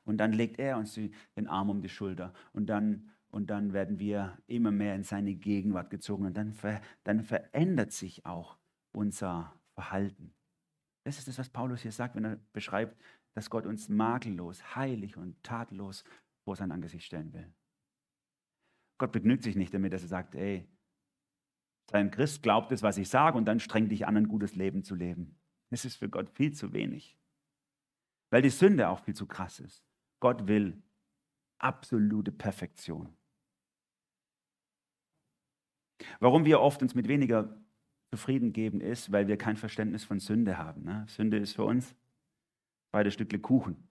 Und dann legt er uns den Arm um die Schulter und dann, und dann werden wir immer mehr in seine Gegenwart gezogen und dann, ver, dann verändert sich auch unser Verhalten. Das ist das, was Paulus hier sagt, wenn er beschreibt, dass Gott uns makellos, heilig und tadellos vor sein Angesicht stellen will. Gott begnügt sich nicht damit, dass er sagt, ey, sein Christ glaubt es, was ich sage, und dann streng dich an, ein gutes Leben zu leben. Das ist für Gott viel zu wenig. Weil die Sünde auch viel zu krass ist. Gott will absolute Perfektion. Warum wir oft uns mit weniger zufrieden geben, ist, weil wir kein Verständnis von Sünde haben. Ne? Sünde ist für uns beide Stückle Kuchen.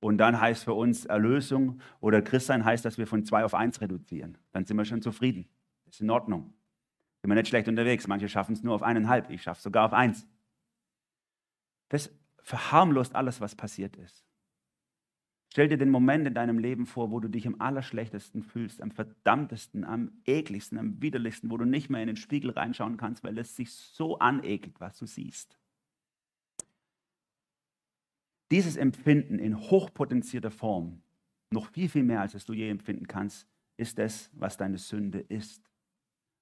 Und dann heißt für uns Erlösung oder Christsein heißt, dass wir von zwei auf eins reduzieren. Dann sind wir schon zufrieden. Ist in Ordnung. Sind wir nicht schlecht unterwegs. Manche schaffen es nur auf eineinhalb. Ich schaffe es sogar auf eins. Das verharmlost alles, was passiert ist. Stell dir den Moment in deinem Leben vor, wo du dich am allerschlechtesten fühlst, am verdammtesten, am ekligsten, am widerlichsten, wo du nicht mehr in den Spiegel reinschauen kannst, weil es sich so anekelt, was du siehst. Dieses Empfinden in hochpotenzierter Form, noch viel, viel mehr, als es du je empfinden kannst, ist es, was deine Sünde ist.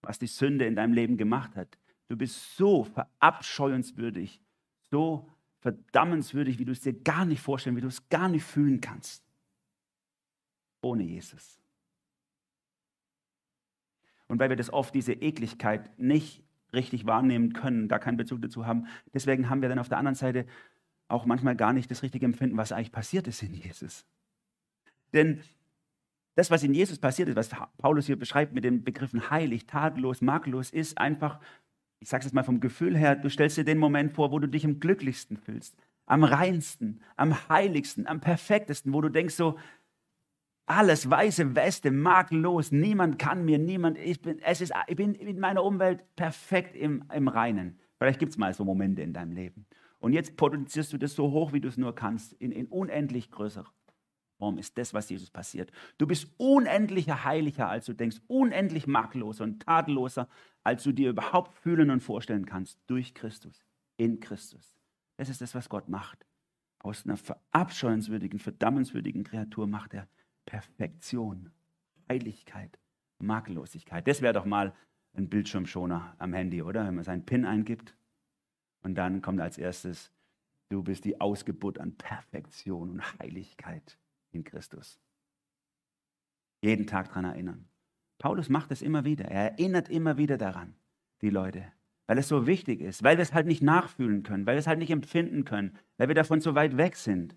Was die Sünde in deinem Leben gemacht hat. Du bist so verabscheuenswürdig, so verdammenswürdig, wie du es dir gar nicht vorstellen, wie du es gar nicht fühlen kannst. Ohne Jesus. Und weil wir das oft, diese Ekligkeit, nicht richtig wahrnehmen können, gar keinen Bezug dazu haben, deswegen haben wir dann auf der anderen Seite auch manchmal gar nicht das richtige Empfinden, was eigentlich passiert ist in Jesus. Denn das, was in Jesus passiert ist, was Paulus hier beschreibt mit den Begriffen heilig, tadellos, makellos, ist einfach, ich sage es mal vom Gefühl her, du stellst dir den Moment vor, wo du dich am glücklichsten fühlst, am reinsten, am heiligsten, am perfektesten, wo du denkst so, alles weiße Weste, makellos, niemand kann mir, niemand, ich bin, es ist, ich bin in meiner Umwelt perfekt im, im Reinen. Vielleicht gibt es mal so Momente in deinem Leben. Und jetzt potenzierst du das so hoch, wie du es nur kannst, in, in unendlich größer Form ist das, was Jesus passiert. Du bist unendlicher heiliger, als du denkst, unendlich makelloser und tadelloser, als du dir überhaupt fühlen und vorstellen kannst, durch Christus, in Christus. Das ist das, was Gott macht. Aus einer verabscheuenswürdigen, verdammenswürdigen Kreatur macht er Perfektion, Heiligkeit, Makellosigkeit. Das wäre doch mal ein Bildschirmschoner am Handy, oder? Wenn man seinen PIN eingibt und dann kommt als erstes, du bist die Ausgeburt an Perfektion und Heiligkeit in Christus. Jeden Tag daran erinnern. Paulus macht es immer wieder. Er erinnert immer wieder daran, die Leute, weil es so wichtig ist, weil wir es halt nicht nachfühlen können, weil wir es halt nicht empfinden können, weil wir davon so weit weg sind.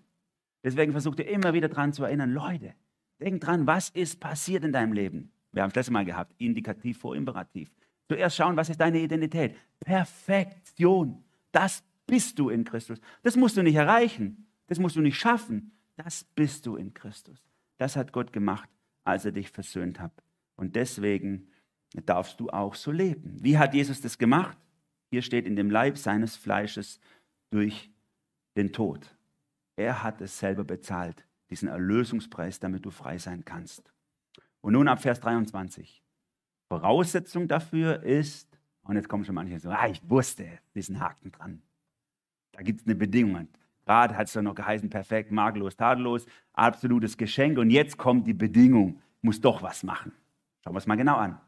Deswegen versucht er immer wieder daran zu erinnern, Leute, denk dran, was ist passiert in deinem Leben? Wir haben es letztes Mal gehabt, indikativ vor Imperativ. Zuerst schauen, was ist deine Identität? Perfektion. Das bist du in Christus. Das musst du nicht erreichen. Das musst du nicht schaffen. Das bist du in Christus. Das hat Gott gemacht, als er dich versöhnt hat. Und deswegen darfst du auch so leben. Wie hat Jesus das gemacht? Hier steht in dem Leib seines Fleisches durch den Tod. Er hat es selber bezahlt, diesen Erlösungspreis, damit du frei sein kannst. Und nun ab Vers 23. Voraussetzung dafür ist, und jetzt kommen schon manche so, ah, ich wusste, diesen Haken dran. Da gibt es eine Bedingung. Gerade hat es dann noch geheißen, perfekt, makellos, tadellos, absolutes Geschenk. Und jetzt kommt die Bedingung, muss doch was machen. Schauen wir es mal genau an.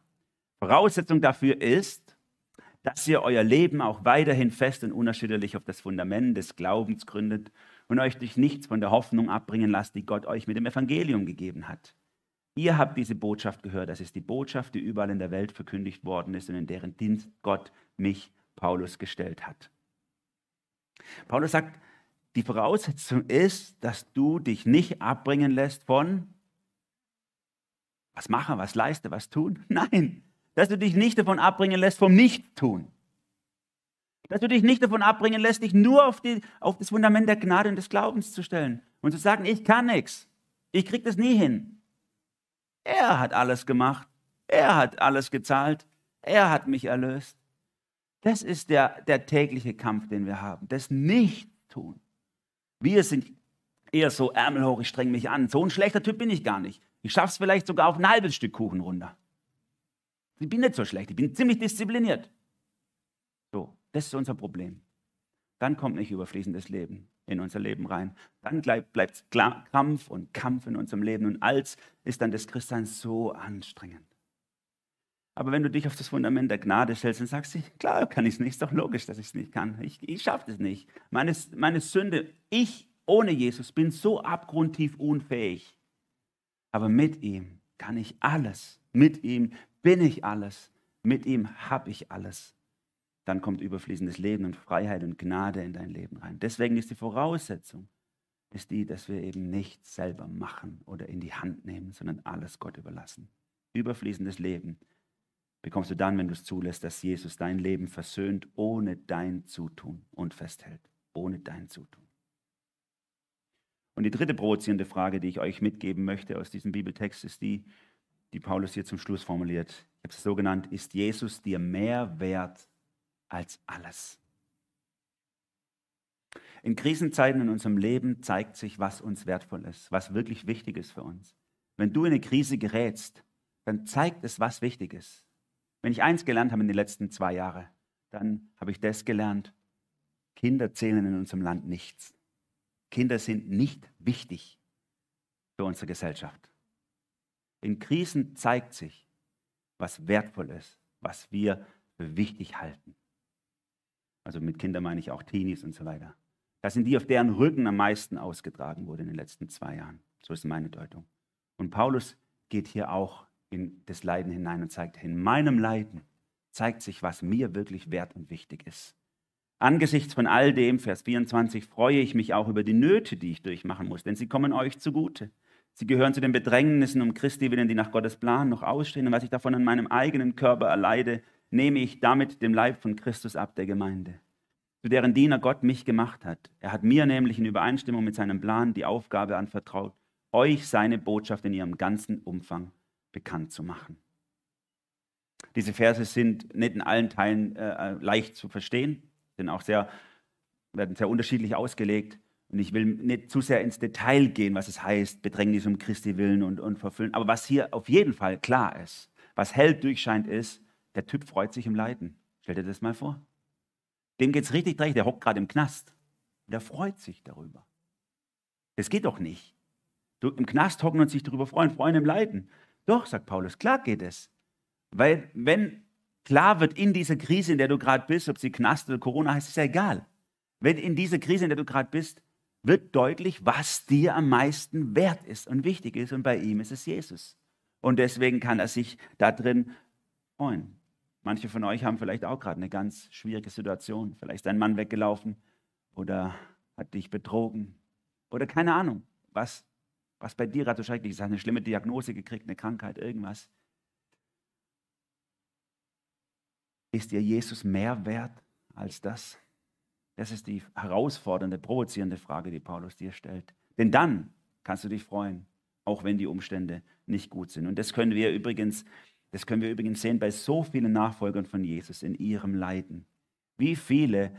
Voraussetzung dafür ist, dass ihr euer Leben auch weiterhin fest und unerschütterlich auf das Fundament des Glaubens gründet und euch durch nichts von der Hoffnung abbringen lasst, die Gott euch mit dem Evangelium gegeben hat. Ihr habt diese Botschaft gehört. Das ist die Botschaft, die überall in der Welt verkündigt worden ist und in deren Dienst Gott mich, Paulus, gestellt hat. Paulus sagt, die Voraussetzung ist, dass du dich nicht abbringen lässt von was machen, was leiste, was tun. <laughs> Nein, dass du dich nicht davon abbringen lässt vom Nichttun. Dass du dich nicht davon abbringen lässt, dich nur auf, die, auf das Fundament der Gnade und des Glaubens zu stellen und zu sagen, ich kann nichts, ich krieg das nie hin. Er hat alles gemacht, er hat alles gezahlt, er hat mich erlöst. Das ist der, der tägliche Kampf, den wir haben, das Nicht-Tun. Wir sind eher so Ärmel hoch, ich streng mich an. So ein schlechter Typ bin ich gar nicht. Ich schaffe es vielleicht sogar auf ein halbes Stück Kuchen runter. Ich bin nicht so schlecht, ich bin ziemlich diszipliniert. So, das ist unser Problem. Dann kommt nicht überfließendes Leben in unser Leben rein. Dann bleibt Krampf und Kampf in unserem Leben und als ist dann das Christsein so anstrengend. Aber wenn du dich auf das Fundament der Gnade stellst und sagst, klar kann ich es nicht, ist doch logisch, dass ich es nicht kann. Ich, ich schaffe es nicht. Meine, meine Sünde, ich ohne Jesus bin so abgrundtief unfähig. Aber mit ihm kann ich alles. Mit ihm bin ich alles. Mit ihm habe ich alles. Dann kommt überfließendes Leben und Freiheit und Gnade in dein Leben rein. Deswegen ist die Voraussetzung, ist die, dass wir eben nichts selber machen oder in die Hand nehmen, sondern alles Gott überlassen. Überfließendes Leben bekommst du dann, wenn du es zulässt, dass Jesus dein Leben versöhnt ohne dein Zutun und festhält. Ohne dein Zutun. Und die dritte provozierende Frage, die ich euch mitgeben möchte aus diesem Bibeltext, ist die, die Paulus hier zum Schluss formuliert. Ich habe es so genannt, ist Jesus dir mehr wert als alles? In Krisenzeiten in unserem Leben zeigt sich, was uns wertvoll ist, was wirklich wichtig ist für uns. Wenn du in eine Krise gerätst, dann zeigt es, was wichtig ist. Wenn ich eins gelernt habe in den letzten zwei Jahren, dann habe ich das gelernt. Kinder zählen in unserem Land nichts. Kinder sind nicht wichtig für unsere Gesellschaft. In Krisen zeigt sich, was wertvoll ist, was wir für wichtig halten. Also mit Kindern meine ich auch Teenies und so weiter. Das sind die, auf deren Rücken am meisten ausgetragen wurde in den letzten zwei Jahren. So ist meine Deutung. Und Paulus geht hier auch in das Leiden hinein und zeigt, in meinem Leiden zeigt sich, was mir wirklich wert und wichtig ist. Angesichts von all dem, Vers 24, freue ich mich auch über die Nöte, die ich durchmachen muss, denn sie kommen euch zugute. Sie gehören zu den Bedrängnissen um Christi willen, die nach Gottes Plan noch ausstehen. Und was ich davon an meinem eigenen Körper erleide, nehme ich damit dem Leib von Christus ab, der Gemeinde, zu deren Diener Gott mich gemacht hat. Er hat mir nämlich in Übereinstimmung mit seinem Plan die Aufgabe anvertraut, euch seine Botschaft in ihrem ganzen Umfang bekannt zu machen. Diese Verse sind nicht in allen Teilen äh, leicht zu verstehen, sind auch sehr, werden sehr unterschiedlich ausgelegt. Und ich will nicht zu sehr ins Detail gehen, was es heißt, Bedrängnis um Christi willen und, und verfüllen. Aber was hier auf jeden Fall klar ist, was hell durchscheint, ist, der Typ freut sich im Leiden. Stell dir das mal vor. Dem geht es richtig dreckig, der hockt gerade im Knast. Der freut sich darüber. Das geht doch nicht. Du, Im Knast hocken und sich darüber freuen, freuen im Leiden. Doch, sagt Paulus, klar geht es. Weil wenn klar wird in dieser Krise, in der du gerade bist, ob sie Knast oder Corona heißt, ist ja egal. Wenn in dieser Krise, in der du gerade bist, wird deutlich, was dir am meisten wert ist und wichtig ist. Und bei ihm ist es Jesus. Und deswegen kann er sich da drin freuen. Manche von euch haben vielleicht auch gerade eine ganz schwierige Situation. Vielleicht ist dein Mann weggelaufen oder hat dich betrogen oder keine Ahnung, was, was bei dir gerade so schrecklich ist. Eine schlimme Diagnose gekriegt, eine Krankheit, irgendwas. Ist dir Jesus mehr wert als das? Das ist die herausfordernde, provozierende Frage, die Paulus dir stellt. Denn dann kannst du dich freuen, auch wenn die Umstände nicht gut sind. Und das können wir übrigens, das können wir übrigens sehen bei so vielen Nachfolgern von Jesus in ihrem Leiden. Wie viele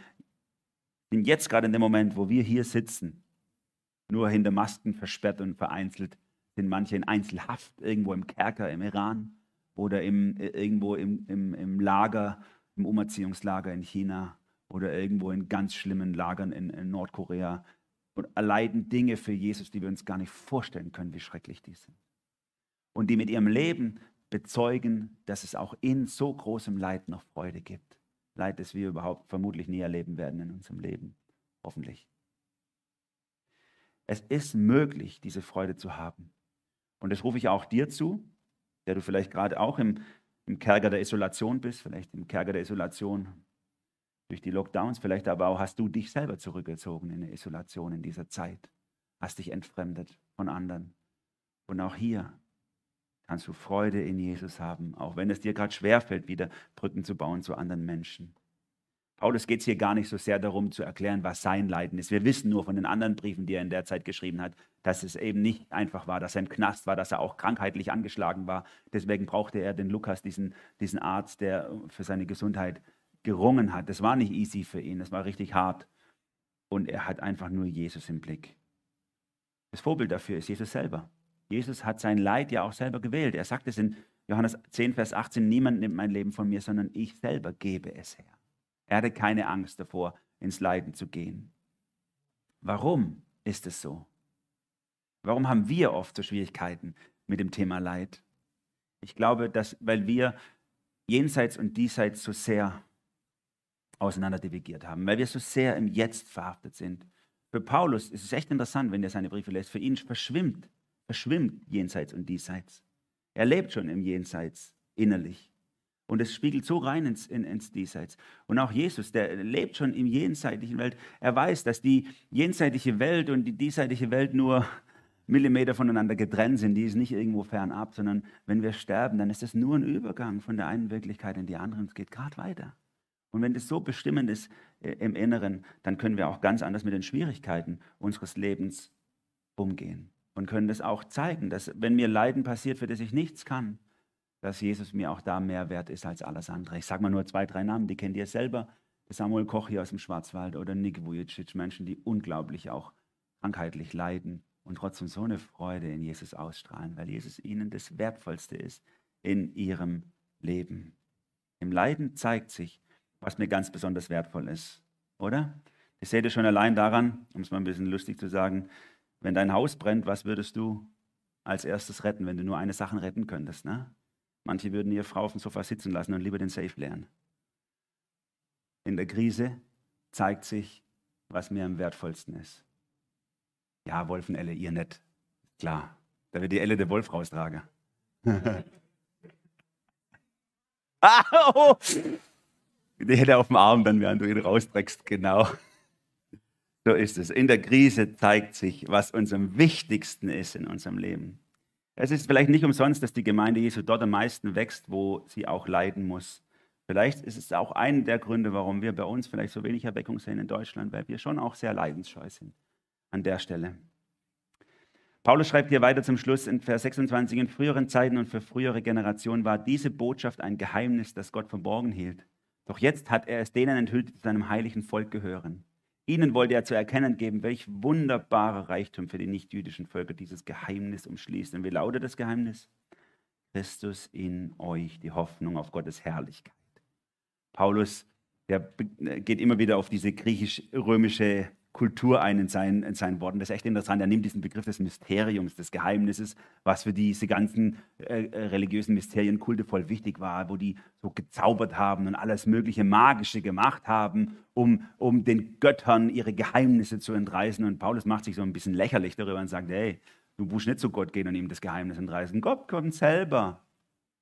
sind jetzt gerade in dem Moment, wo wir hier sitzen, nur hinter Masken versperrt und vereinzelt, sind manche in Einzelhaft irgendwo im Kerker im Iran oder im, äh, irgendwo im, im, im Lager, im Umerziehungslager in China oder irgendwo in ganz schlimmen Lagern in, in Nordkorea und erleiden Dinge für Jesus, die wir uns gar nicht vorstellen können, wie schrecklich die sind. Und die mit ihrem Leben bezeugen, dass es auch in so großem Leid noch Freude gibt. Leid, das wir überhaupt vermutlich nie erleben werden in unserem Leben. Hoffentlich. Es ist möglich, diese Freude zu haben. Und das rufe ich auch dir zu, der du vielleicht gerade auch im, im Kerker der Isolation bist, vielleicht im Kerker der Isolation durch die Lockdowns, vielleicht aber auch hast du dich selber zurückgezogen in eine Isolation in dieser Zeit, hast dich entfremdet von anderen. Und auch hier kannst du Freude in Jesus haben, auch wenn es dir gerade schwerfällt, wieder Brücken zu bauen zu anderen Menschen. Paulus geht es hier gar nicht so sehr darum zu erklären, was sein Leiden ist. Wir wissen nur von den anderen Briefen, die er in der Zeit geschrieben hat, dass es eben nicht einfach war, dass er im Knast war, dass er auch krankheitlich angeschlagen war. Deswegen brauchte er den Lukas, diesen, diesen Arzt, der für seine Gesundheit gerungen hat. Das war nicht easy für ihn, das war richtig hart. Und er hat einfach nur Jesus im Blick. Das Vorbild dafür ist Jesus selber. Jesus hat sein Leid ja auch selber gewählt. Er sagt es in Johannes 10, Vers 18, niemand nimmt mein Leben von mir, sondern ich selber gebe es her. Er hatte keine Angst davor, ins Leiden zu gehen. Warum ist es so? Warum haben wir oft so Schwierigkeiten mit dem Thema Leid? Ich glaube, dass, weil wir jenseits und diesseits so sehr auseinander divigiert haben, weil wir so sehr im Jetzt verhaftet sind. Für Paulus ist es echt interessant, wenn er seine Briefe lässt. Für ihn verschwimmt, verschwimmt jenseits und diesseits. Er lebt schon im Jenseits innerlich. Und es spiegelt so rein ins, in, ins Diesseits. Und auch Jesus, der lebt schon im jenseitlichen Welt. Er weiß, dass die jenseitige Welt und die diesseitige Welt nur Millimeter voneinander getrennt sind. Die ist nicht irgendwo fernab, sondern wenn wir sterben, dann ist es nur ein Übergang von der einen Wirklichkeit in die andere. Es geht gerade weiter. Und wenn das so bestimmend ist äh, im Inneren, dann können wir auch ganz anders mit den Schwierigkeiten unseres Lebens umgehen. Und können das auch zeigen, dass wenn mir Leiden passiert, für das ich nichts kann, dass Jesus mir auch da mehr wert ist als alles andere. Ich sage mal nur zwei, drei Namen, die kennt ihr selber. Samuel Koch hier aus dem Schwarzwald oder Nick Vujicic, Menschen, die unglaublich auch krankheitlich leiden und trotzdem so eine Freude in Jesus ausstrahlen, weil Jesus ihnen das Wertvollste ist in ihrem Leben. Im Leiden zeigt sich, was mir ganz besonders wertvoll ist, oder? Ich sehe das schon allein daran, um es mal ein bisschen lustig zu sagen, wenn dein Haus brennt, was würdest du als erstes retten, wenn du nur eine Sache retten könntest? Ne? Manche würden ihre Frau auf dem Sofa sitzen lassen und lieber den Safe leeren. In der Krise zeigt sich, was mir am wertvollsten ist. Ja, Wolfenelle, ihr nicht. Klar, da wird die Elle der Wolf raustragen. <laughs> oh, die hätte auf dem Arm dann, während du ihn rausträgst, genau. So ist es. In der Krise zeigt sich, was uns am wichtigsten ist in unserem Leben. Es ist vielleicht nicht umsonst, dass die Gemeinde Jesu dort am meisten wächst, wo sie auch leiden muss. Vielleicht ist es auch einer der Gründe, warum wir bei uns vielleicht so wenig Erweckung sehen in Deutschland, weil wir schon auch sehr leidensscheu sind an der Stelle. Paulus schreibt hier weiter zum Schluss in Vers 26, in früheren Zeiten und für frühere Generationen war diese Botschaft ein Geheimnis, das Gott verborgen hielt. Doch jetzt hat er es denen enthüllt, die zu seinem heiligen Volk gehören. Ihnen wollte er zu erkennen geben, welch wunderbarer Reichtum für die nichtjüdischen Völker dieses Geheimnis umschließt. Und wie lautet das Geheimnis? Christus in euch, die Hoffnung auf Gottes Herrlichkeit. Paulus, der geht immer wieder auf diese griechisch-römische Kultur ein in seinen, in seinen Worten. Das ist echt interessant. Er nimmt diesen Begriff des Mysteriums, des Geheimnisses, was für diese ganzen äh, äh religiösen Mysterien kultevoll wichtig war, wo die so gezaubert haben und alles mögliche Magische gemacht haben, um, um den Göttern ihre Geheimnisse zu entreißen. Und Paulus macht sich so ein bisschen lächerlich darüber und sagt, hey, du musst nicht zu Gott gehen und ihm das Geheimnis entreißen. Gott kommt selber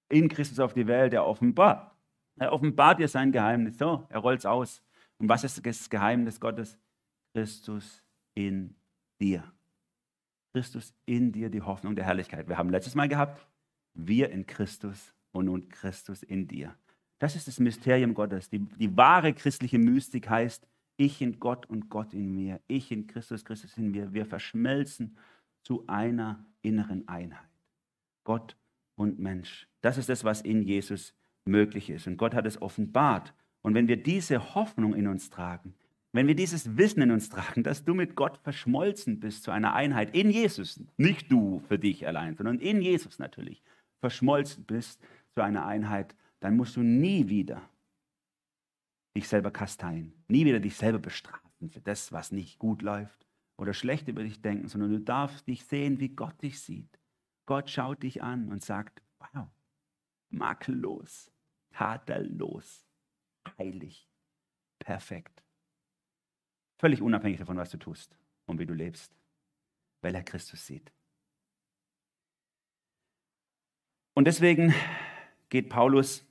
in Christus auf die Welt, er offenbart. Er offenbart dir sein Geheimnis. So, er rollt es aus. Und was ist das Geheimnis Gottes? Christus in dir. Christus in dir, die Hoffnung der Herrlichkeit. Wir haben letztes Mal gehabt, wir in Christus und nun Christus in dir. Das ist das Mysterium Gottes. Die, die wahre christliche Mystik heißt, ich in Gott und Gott in mir. Ich in Christus, Christus in mir. Wir verschmelzen zu einer inneren Einheit. Gott und Mensch. Das ist das, was in Jesus möglich ist. Und Gott hat es offenbart. Und wenn wir diese Hoffnung in uns tragen, wenn wir dieses Wissen in uns tragen, dass du mit Gott verschmolzen bist zu einer Einheit in Jesus, nicht du für dich allein, sondern in Jesus natürlich, verschmolzen bist zu einer Einheit, dann musst du nie wieder dich selber kasteien, nie wieder dich selber bestrafen für das, was nicht gut läuft oder schlecht über dich denken, sondern du darfst dich sehen, wie Gott dich sieht. Gott schaut dich an und sagt, wow, makellos, tadellos, heilig, perfekt. Völlig unabhängig davon, was du tust und wie du lebst, weil er Christus sieht. Und deswegen geht Paulus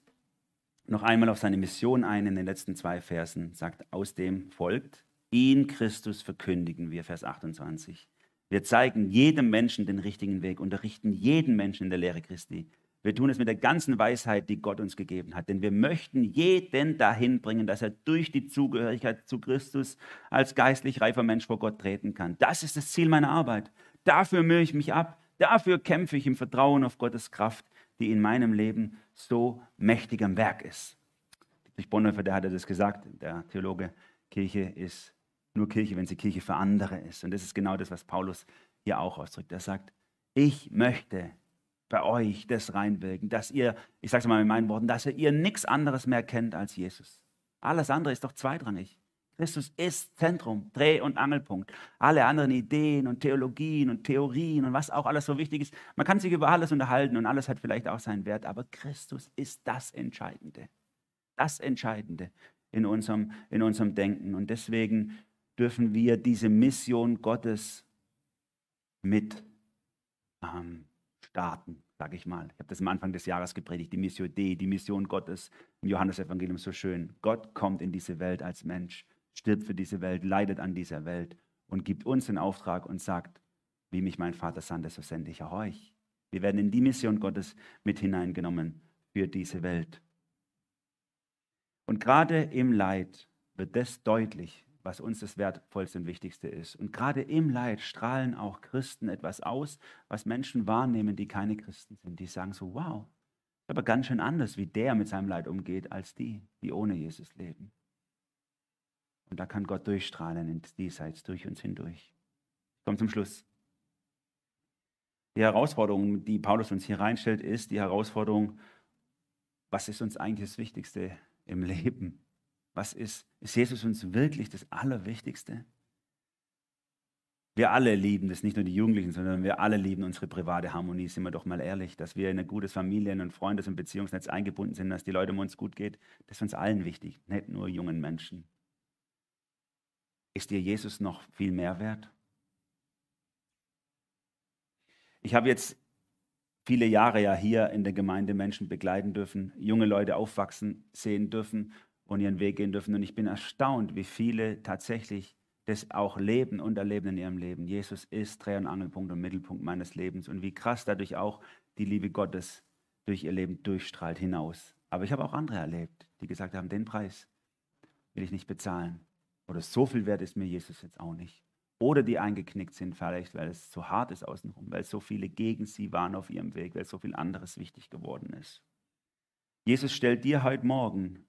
noch einmal auf seine Mission ein in den letzten zwei Versen, sagt, aus dem folgt, ihn Christus verkündigen wir, Vers 28. Wir zeigen jedem Menschen den richtigen Weg, unterrichten jeden Menschen in der Lehre Christi. Wir tun es mit der ganzen Weisheit, die Gott uns gegeben hat. Denn wir möchten jeden dahin bringen, dass er durch die Zugehörigkeit zu Christus als geistlich reifer Mensch vor Gott treten kann. Das ist das Ziel meiner Arbeit. Dafür mühe ich mich ab. Dafür kämpfe ich im Vertrauen auf Gottes Kraft, die in meinem Leben so mächtig am Werk ist. Dietrich Bonhoeffer, der hatte das gesagt, der Theologe, Kirche ist nur Kirche, wenn sie Kirche für andere ist. Und das ist genau das, was Paulus hier auch ausdrückt. Er sagt, ich möchte bei euch das reinwirken, dass ihr, ich sage es mal in meinen Worten, dass ihr nichts anderes mehr kennt als Jesus. Alles andere ist doch zweitrangig. Christus ist Zentrum, Dreh- und Angelpunkt. Alle anderen Ideen und Theologien und Theorien und was auch alles so wichtig ist, man kann sich über alles unterhalten und alles hat vielleicht auch seinen Wert, aber Christus ist das Entscheidende. Das Entscheidende in unserem, in unserem Denken. Und deswegen dürfen wir diese Mission Gottes mit ähm, starten, sage ich mal. Ich habe das am Anfang des Jahres gepredigt, die Mission D, die Mission Gottes im Johannesevangelium so schön. Gott kommt in diese Welt als Mensch, stirbt für diese Welt, leidet an dieser Welt und gibt uns den Auftrag und sagt, wie mich mein Vater sandte, so sende ich auch euch. Wir werden in die Mission Gottes mit hineingenommen für diese Welt. Und gerade im Leid wird das deutlich, was uns das Wertvollste und Wichtigste ist. Und gerade im Leid strahlen auch Christen etwas aus, was Menschen wahrnehmen, die keine Christen sind. Die sagen so, wow, aber ganz schön anders, wie der mit seinem Leid umgeht, als die, die ohne Jesus leben. Und da kann Gott durchstrahlen ins Diesseits, durch uns hindurch. Ich komme zum Schluss. Die Herausforderung, die Paulus uns hier reinstellt, ist die Herausforderung, was ist uns eigentlich das Wichtigste im Leben? Was ist, ist Jesus uns wirklich das Allerwichtigste? Wir alle lieben das, nicht nur die Jugendlichen, sondern wir alle lieben unsere private Harmonie, sind wir doch mal ehrlich, dass wir in ein gutes Familien- und Freundes- und Beziehungsnetz eingebunden sind, dass die Leute um uns gut geht. Das ist uns allen wichtig, nicht nur jungen Menschen. Ist dir Jesus noch viel mehr wert? Ich habe jetzt viele Jahre ja hier in der Gemeinde Menschen begleiten dürfen, junge Leute aufwachsen sehen dürfen und ihren Weg gehen dürfen. Und ich bin erstaunt, wie viele tatsächlich das auch leben und erleben in ihrem Leben. Jesus ist Dreh- und Angelpunkt und Mittelpunkt meines Lebens und wie krass dadurch auch die Liebe Gottes durch ihr Leben durchstrahlt hinaus. Aber ich habe auch andere erlebt, die gesagt haben, den Preis will ich nicht bezahlen. Oder so viel wert ist mir Jesus jetzt auch nicht. Oder die eingeknickt sind vielleicht, weil es zu hart ist außenrum, weil so viele gegen sie waren auf ihrem Weg, weil so viel anderes wichtig geworden ist. Jesus stellt dir heute Morgen,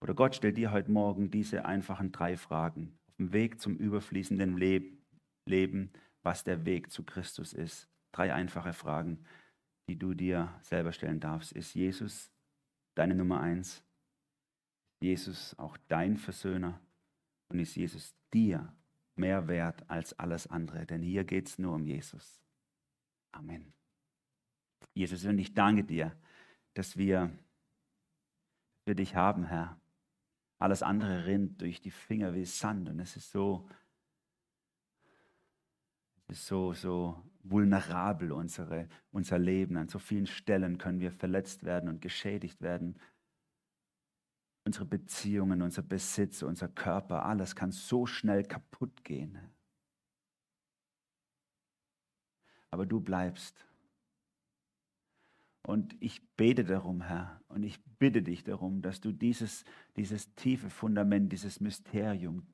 oder Gott stellt dir heute Morgen diese einfachen drei Fragen dem Weg zum überfließenden Leben, was der Weg zu Christus ist. Drei einfache Fragen, die du dir selber stellen darfst. Ist Jesus deine Nummer eins? Jesus auch dein Versöhner? Und ist Jesus dir mehr wert als alles andere? Denn hier geht es nur um Jesus. Amen. Jesus, und ich danke dir, dass wir für dich haben, Herr. Alles andere rinnt durch die Finger wie Sand und es ist so, es ist so, so vulnerabel, unsere, unser Leben. An so vielen Stellen können wir verletzt werden und geschädigt werden. Unsere Beziehungen, unser Besitz, unser Körper, alles kann so schnell kaputt gehen. Aber du bleibst. Und ich bete darum, Herr, und ich bitte dich darum, dass du dieses, dieses tiefe Fundament, dieses Mysterium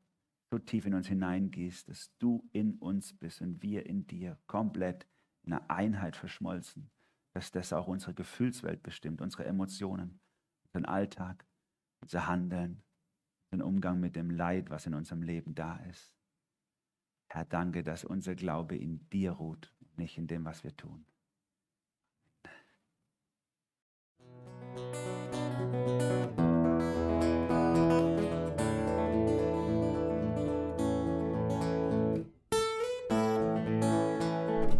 so tief in uns hineingehst, dass du in uns bist und wir in dir komplett in einer Einheit verschmolzen, dass das auch unsere Gefühlswelt bestimmt, unsere Emotionen, unseren Alltag, unser Handeln, den Umgang mit dem Leid, was in unserem Leben da ist. Herr, danke, dass unser Glaube in dir ruht, nicht in dem, was wir tun.